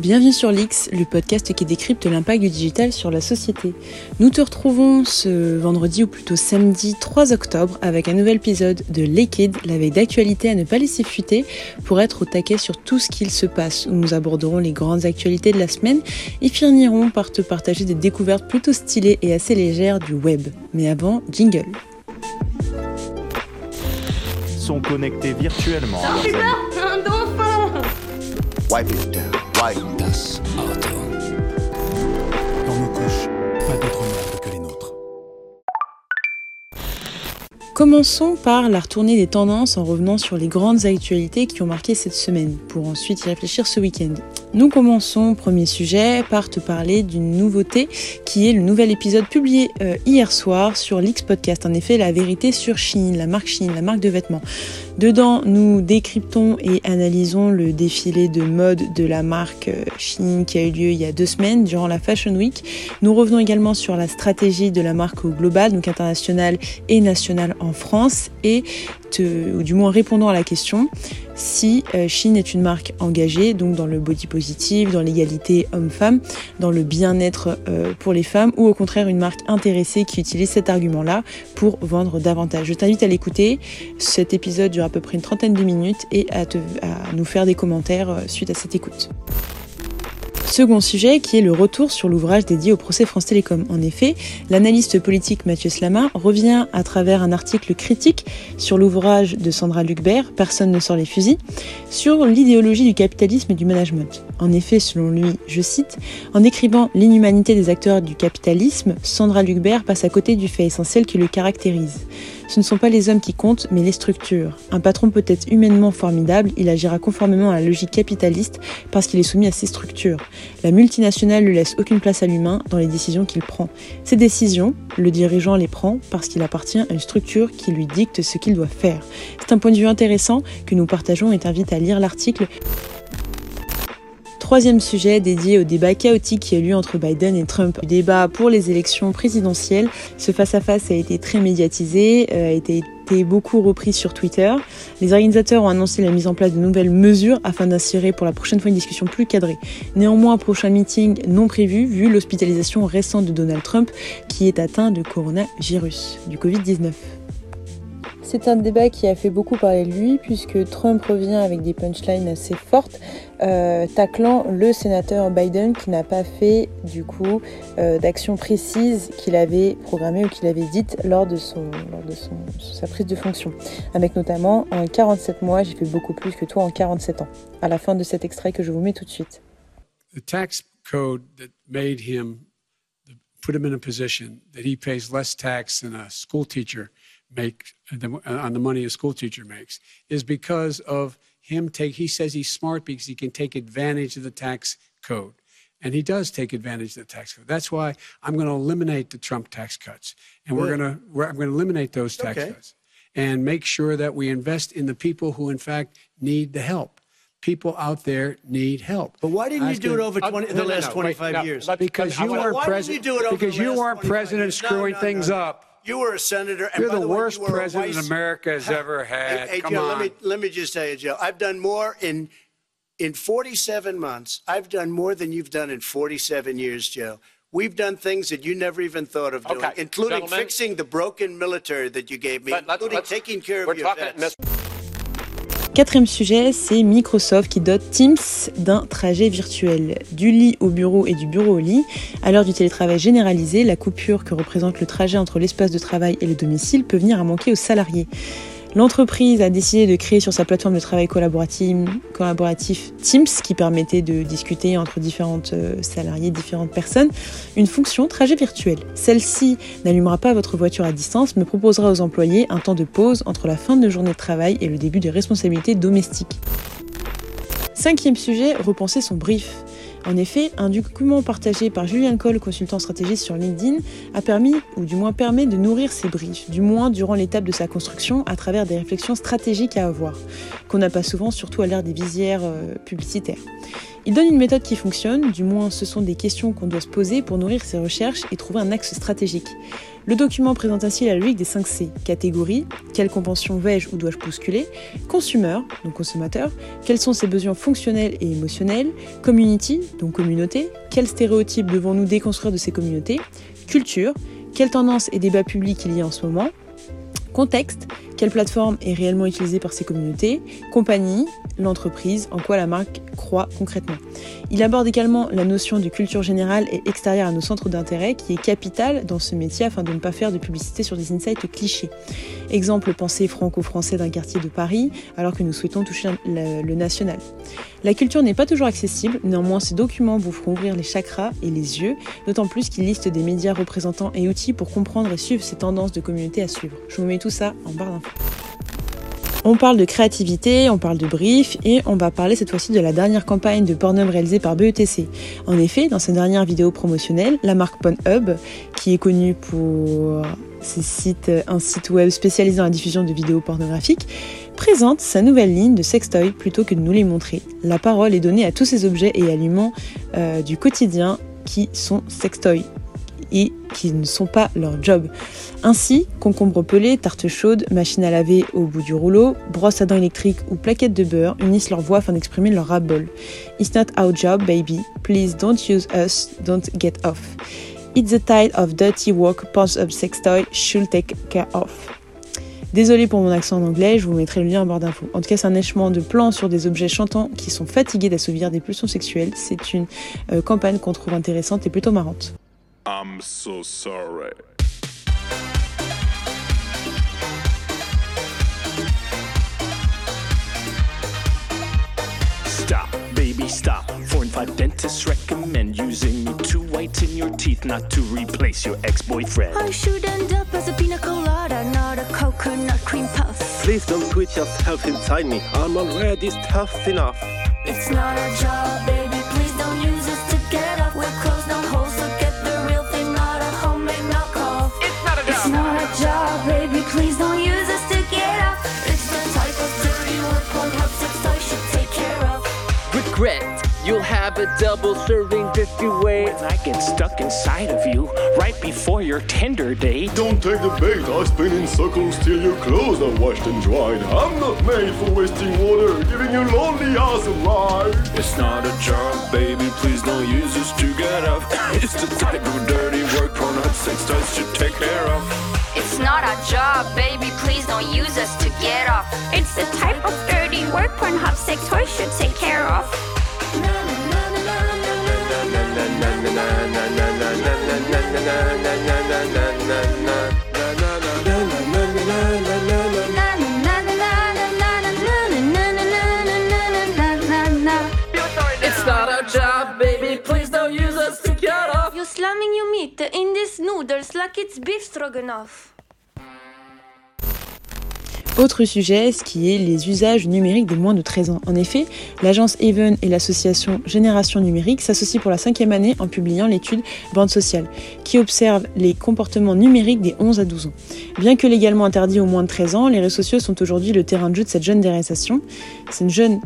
Bienvenue sur l'X, le podcast qui décrypte l'impact du digital sur la société. Nous te retrouvons ce vendredi ou plutôt samedi 3 octobre avec un nouvel épisode de Liquid, la veille d'actualité à ne pas laisser fuiter pour être au taquet sur tout ce qu'il se passe où nous aborderons les grandes actualités de la semaine et finirons par te partager des découvertes plutôt stylées et assez légères du web. Mais avant, jingle. Sont connectés virtuellement. Wipe it down. Wipe Das Auto. Dans nos couches, pas d'autres merdes que les nôtres. Commençons par la retournée des tendances en revenant sur les grandes actualités qui ont marqué cette semaine, pour ensuite y réfléchir ce week-end. Nous commençons, premier sujet, par te parler d'une nouveauté qui est le nouvel épisode publié euh, hier soir sur l'X Podcast. En effet, la vérité sur Shein, la marque Shein, la marque de vêtements. Dedans, nous décryptons et analysons le défilé de mode de la marque euh, Shein qui a eu lieu il y a deux semaines durant la Fashion Week. Nous revenons également sur la stratégie de la marque au global, donc internationale et nationale en France, et ou du moins répondant à la question si euh, Shein est une marque engagée, donc dans le body positive, dans l'égalité homme-femme, dans le bien-être euh, pour les femmes, ou au contraire une marque intéressée qui utilise cet argument-là pour vendre davantage. Je t'invite à l'écouter. Cet épisode à peu près une trentaine de minutes et à, à nous faire des commentaires euh, suite à cette écoute. Second sujet qui est le retour sur l'ouvrage dédié au procès France Télécom. En effet, l'analyste politique Mathieu Slama revient à travers un article critique sur l'ouvrage de Sandra Lucbert, Personne ne sort les fusils, sur l'idéologie du capitalisme et du management. En effet, selon lui, je cite, en décrivant l'inhumanité des acteurs du capitalisme, Sandra Lucbert passe à côté du fait essentiel qui le caractérise. Ce ne sont pas les hommes qui comptent, mais les structures. Un patron peut être humainement formidable, il agira conformément à la logique capitaliste parce qu'il est soumis à ces structures. La multinationale ne laisse aucune place à l'humain dans les décisions qu'il prend. Ces décisions, le dirigeant les prend parce qu'il appartient à une structure qui lui dicte ce qu'il doit faire. C'est un point de vue intéressant que nous partageons et t'invite à lire l'article Troisième sujet dédié au débat chaotique qui a eu lieu entre Biden et Trump. Le débat pour les élections présidentielles. Ce face-à-face a été très médiatisé, euh, a été, beaucoup repris sur Twitter. Les organisateurs ont annoncé la mise en place de nouvelles mesures afin d'assurer pour la prochaine fois une discussion plus cadrée. Néanmoins, prochain meeting non prévu vu l'hospitalisation récente de Donald Trump qui est atteint de coronavirus, du Covid-19. C'est un débat qui a fait beaucoup parler de lui puisque Trump revient avec des punchlines assez fortes, euh, taclant le sénateur Biden qui n'a pas fait du coup euh, d'action précise qu'il avait programmée ou qu'il avait dite lors de, son, lors de son, sa prise de fonction. Avec notamment en 47 mois, j'ai fait beaucoup plus que toi en 47 ans. À la fin de cet extrait que je vous mets tout de suite. the tax code that made him put him in a position that he pays less tax than a school teacher make than, on the money a school teacher makes is because of him take he says he's smart because he can take advantage of the tax code and he does take advantage of the tax code that's why i'm going to eliminate the trump tax cuts and we're going to i'm going to eliminate those tax Okay. cuts and make sure that we invest in the people who in fact need the help people out there need help But why didn't you do it over 20, Uh, the no, no, last no, wait, 25 no, years? Because you weren't president. you do it over because you weren't president years? Screwing things up. You were a senator. And You're by the way, worst you were president vice- America has ever had. Hey, hey, Come Joe, on. let me let me just tell you, Joe. I've done more in in 47 months. I've done more than you've done in 47 years, Joe. We've done things that you never even thought of doing, Okay, including gentlemen. fixing the broken military that you gave me, Let- let- including let's- taking care of your talking, vets. Quatrième sujet, c'est Microsoft qui dote Teams d'un trajet virtuel. Du lit au bureau et du bureau au lit. À l'heure du télétravail généralisé, la coupure que représente le trajet entre l'espace de travail et le domicile peut venir à manquer aux salariés. L'entreprise a décidé de créer sur sa plateforme de travail collaboratif, Teams, qui permettait de discuter entre différentes euh, salariés, différentes personnes, une fonction trajet virtuel. Celle-ci n'allumera pas votre voiture à distance, mais proposera aux employés un temps de pause entre la fin de journée de travail et le début des responsabilités domestiques. Cinquième sujet, repenser son brief. En effet, un document partagé par Julian Cole, consultant stratégiste sur LinkedIn, a permis, ou du moins permet, de nourrir ses briefs, du moins durant l'étape de sa construction, à travers des réflexions stratégiques à avoir, qu'on n'a pas souvent, surtout à l'ère des visières euh, publicitaires. Il donne une méthode qui fonctionne, du moins ce sont des questions qu'on doit se poser pour nourrir ses recherches et trouver un axe stratégique. Le document présente ainsi la logique des 5 C. Catégorie, quelle convention vais-je ou dois-je bousculer? Consumer, donc consommateur, quels sont ses besoins fonctionnels et émotionnels? Community, donc communauté. Quels stéréotypes devons-nous déconstruire de ces communautés? Culture. Quelles tendances et débats publics il y a en ce moment? Contexte, quelle plateforme est réellement utilisée par ces communautés Compagnie, l'entreprise, en quoi la marque croit concrètement. Il aborde également la notion de culture générale et extérieure à nos centres d'intérêt qui est capitale dans ce métier afin de ne pas faire de publicité sur des insights clichés. Exemple pensée franco-français d'un quartier de Paris alors que nous souhaitons toucher le national. La culture n'est pas toujours accessible, néanmoins ces documents vous feront ouvrir les chakras et les yeux, d'autant plus qu'ils listent des médias représentants et outils pour comprendre et suivre ces tendances de communauté à suivre. Je vous mets tout ça en barre d'infos. On parle de créativité, on parle de brief et on va parler cette fois-ci de la dernière campagne de Pornhub réalisée par BETC. En effet, dans sa dernière vidéo promotionnelle, la marque Pornhub, qui est connue pour ses sites, un site web spécialisé dans la diffusion de vidéos pornographiques, présente sa nouvelle ligne de sextoy plutôt que de nous les montrer. La parole est donnée à tous ces objets et aliments euh, du quotidien qui sont sextoys et qui ne sont pas leur job. Ainsi, concombre pelé, tarte chaude, machine à laver au bout du rouleau, brosse à dents électrique ou plaquette de beurre unissent leur voix afin d'exprimer leur ras-bol. It's not our job, baby. Please don't use us, don't get off. It's the tide of dirty work, pants up sex toy, should take care of. Désolé pour mon accent en anglais, je vous mettrai le lien en barre d'infos. En tout cas, c'est un échement de plans sur des objets chantants qui sont fatigués d'assouvir des pulsions sexuelles. C'est une euh, campagne qu'on trouve intéressante et plutôt marrante. I'm so sorry. Stop, baby, stop. Four and five dentists recommend using me to whiten your teeth, not to replace your ex-boyfriend. I should end up as a pina colada, not a coconut cream puff. Please don't put yourself inside me. I'm already tough enough. It's not a job, baby. A double serving if you wait. When I get stuck inside of you right before your tender date. Don't take the bait, I spin in circles till your clothes are washed and dried. I'm not made for wasting water, giving you lonely ass a ride. It's not a job, baby, please don't use us to get up. It's the type of dirty work Pornhub sex toys should take care of. It's not a job, baby, please don't use us to get off. It's the type of dirty work Pornhub sex toys should take care of. Noodles like. Autre sujet, ce qui est les usages numériques des moins de 13 ans. En effet, l'agence Even et l'association Génération Numérique s'associent pour la cinquième année en publiant l'étude Bande sociale, qui observe les comportements numériques des 11 à 12 ans. Bien que légalement interdits aux moins de 13 ans, les réseaux sociaux sont aujourd'hui le terrain de jeu de cette jeune génération. C'est une jeune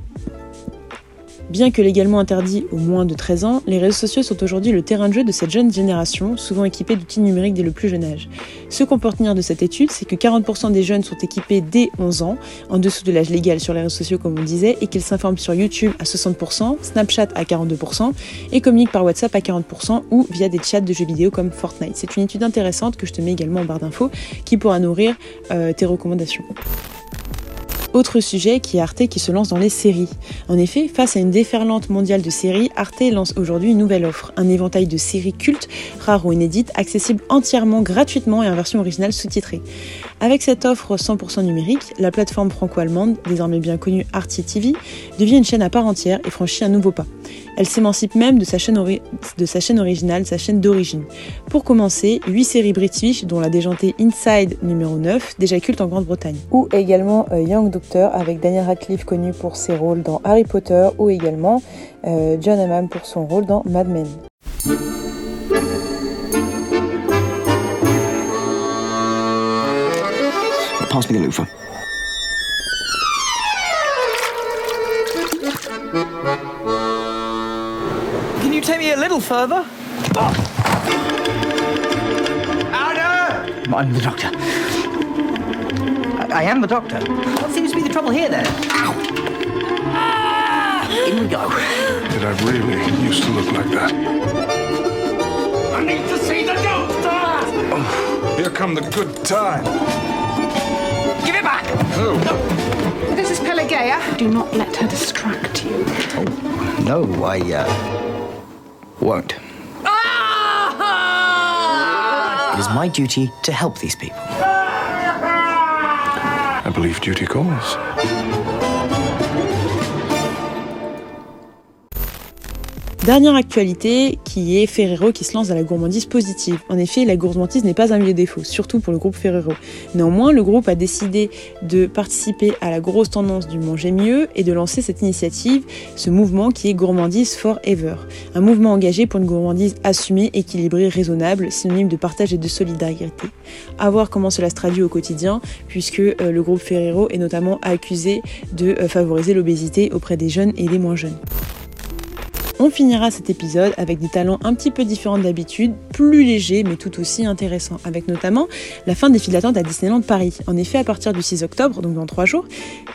Bien que légalement interdits aux moins de 13 ans, les réseaux sociaux sont aujourd'hui le terrain de jeu de cette jeune génération, souvent équipée d'outils numériques dès le plus jeune âge. Ce qu'on peut retenir de cette étude, c'est que 40% des jeunes sont équipés dès 11 ans, en dessous de l'âge légal sur les réseaux sociaux comme on disait, et qu'ils s'informent sur YouTube à 60%, Snapchat à 42%, et communiquent par WhatsApp à 40% ou via des chats de jeux vidéo comme Fortnite. C'est une étude intéressante que je te mets également en barre d'infos qui pourra nourrir euh, tes recommandations. Autre sujet qui est Arte qui se lance dans les séries. En effet, face à une déferlante mondiale de séries, Arte lance aujourd'hui une nouvelle offre, un éventail de séries cultes, rares ou inédites, accessibles entièrement gratuitement et en version originale sous-titrée. Avec cette offre 100% numérique, la plateforme franco-allemande, désormais bien connue Arte TV, devient une chaîne à part entière et franchit un nouveau pas. Elle s'émancipe même de sa, chaîne de sa chaîne originale, sa chaîne d'origine. Pour commencer, 8 séries british, dont la déjantée Inside numéro 9, déjà culte en Grande-Bretagne. Ou également euh, Young Doctor, avec Daniel Radcliffe connu pour ses rôles dans Harry Potter, ou également euh, John Hammam pour son rôle dans Mad Men. Pass me the loofah. Can you take me a little further? Ah! Anna! I'm the doctor. I, I am the doctor. What seems to be the trouble here then? Ow! In we go. that I really used to look like that. I need to see the doctor! Oh. Here come the good time. Give! Oh. This is Pelageia. Do not let her distract you. Oh, No, I, uh, won't. It is my duty to help these people. I believe duty calls. Dernière actualité qui est Ferrero qui se lance dans la gourmandise positive. En effet, la gourmandise n'est pas un milieu défaut, surtout pour le groupe Ferrero. Néanmoins, le groupe a décidé de participer à la grosse tendance du manger mieux et de lancer cette initiative, ce mouvement qui est Gourmandise Forever. Un mouvement engagé pour une gourmandise assumée, équilibrée, raisonnable, synonyme de partage et de solidarité. À voir comment cela se traduit au quotidien, puisque euh, le groupe Ferrero est notamment accusé de euh, favoriser l'obésité auprès des jeunes et des moins jeunes. On finira cet épisode avec des talents un petit peu différents d'habitude, plus légers mais tout aussi intéressants, avec notamment la fin des files d'attente à Disneyland Paris. En effet, à partir du 6 octobre, donc dans 3 jours,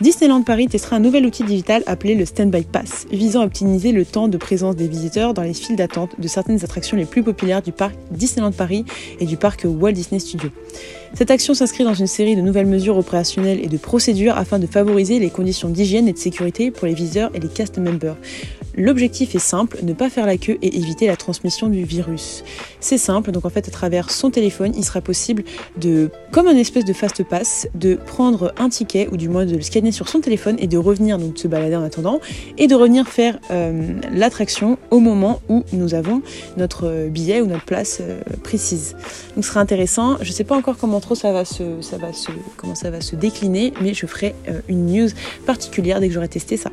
Disneyland Paris testera un nouvel outil digital appelé le Standby Pass, visant à optimiser le temps de présence des visiteurs dans les files d'attente de certaines attractions les plus populaires du parc Disneyland Paris et du parc Walt Disney Studios. Cette action s'inscrit dans une série de nouvelles mesures opérationnelles et de procédures afin de favoriser les conditions d'hygiène et de sécurité pour les visiteurs et les cast members. L'objectif est simple, ne pas faire la queue et éviter la transmission du virus. C'est simple, donc en fait à travers son téléphone, il sera possible de, comme un espèce de fast pass, de prendre un ticket ou du moins de le scanner sur son téléphone et de revenir, donc de se balader en attendant, et de revenir faire euh, l'attraction au moment où nous avons notre billet ou notre place euh, précise. Donc ce sera intéressant. Je ne sais pas encore comment trop ça va se, ça va se, comment ça va se décliner, mais je ferai euh, une news particulière dès que j'aurai testé ça.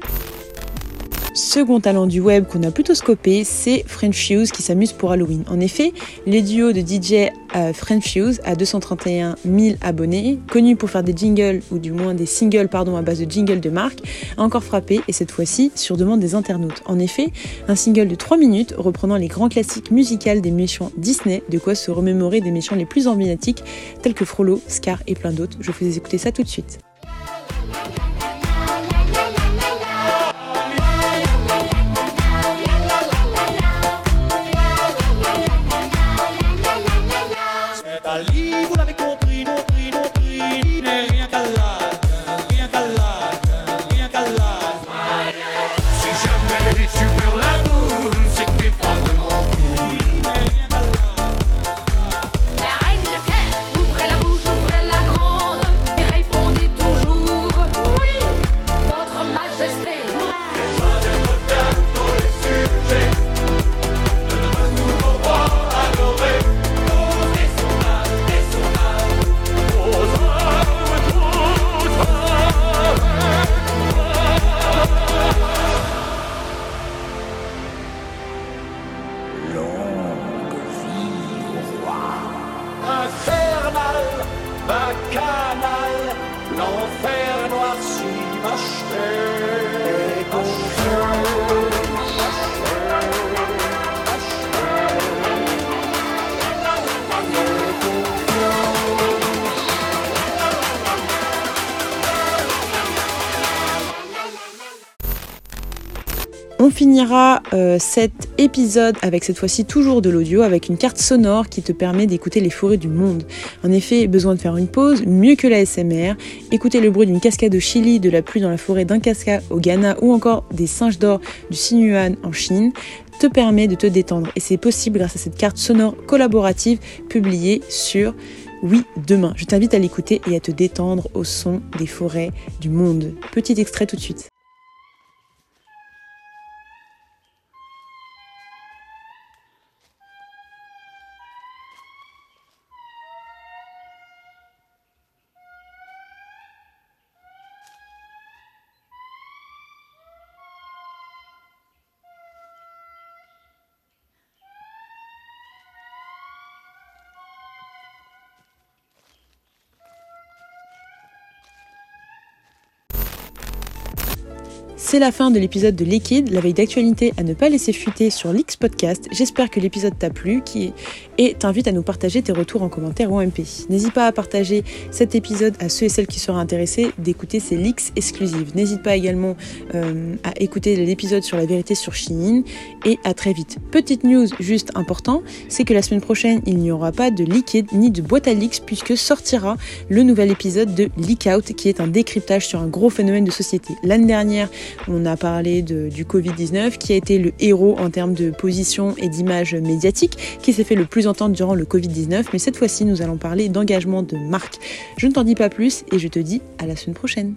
Second talent du web qu'on a plutôt scopé, c'est French Fuse qui s'amuse pour Halloween. En effet, les duos de DJ euh, French Fuse à 231 000 abonnés, connu pour faire des jingles ou du moins des singles pardon à base de jingles de marque, a encore frappé et cette fois-ci sur demande des internautes. En effet, un single de 3 minutes reprenant les grands classiques musicaux des méchants Disney, de quoi se remémorer des méchants les plus emblématiques tels que Frollo, Scar et plein d'autres. Je vous fais écouter ça tout de suite. On finira euh, cet épisode avec cette fois-ci toujours de l'audio, avec une carte sonore qui te permet d'écouter les forêts du monde. En effet, besoin de faire une pause, mieux que la SMR, écouter le bruit d'une cascade au Chili, de la pluie dans la forêt d'un cascade au Ghana ou encore des singes d'or du Sinuan en Chine te permet de te détendre et c'est possible grâce à cette carte sonore collaborative publiée sur oui, demain. Je t'invite à l'écouter et à te détendre au son des forêts du monde. Petit extrait tout de suite. C'est la fin de l'épisode de Liquid, la veille d'actualité à ne pas laisser fuiter sur l'X Podcast. J'espère que l'épisode t'a plu qui... et t'invite à nous partager tes retours en commentaire ou en MP. N'hésite pas à partager cet épisode à ceux et celles qui seraient intéressés d'écouter ces leaks exclusives. N'hésite pas également euh, à écouter l'épisode sur la vérité sur Shein et à très vite. Petite news juste important, c'est que la semaine prochaine, il n'y aura pas de Liquid ni de boîte à leaks puisque sortira le nouvel épisode de Leak Out qui est un décryptage sur un gros phénomène de société. L'année dernière, on a parlé du Covid-19 qui a été le héros en termes de position et d'image médiatique qui s'est fait le plus entendre durant le Covid-19 mais cette fois-ci nous allons parler d'engagement de marque. Je ne t'en dis pas plus et je te dis à la semaine prochaine.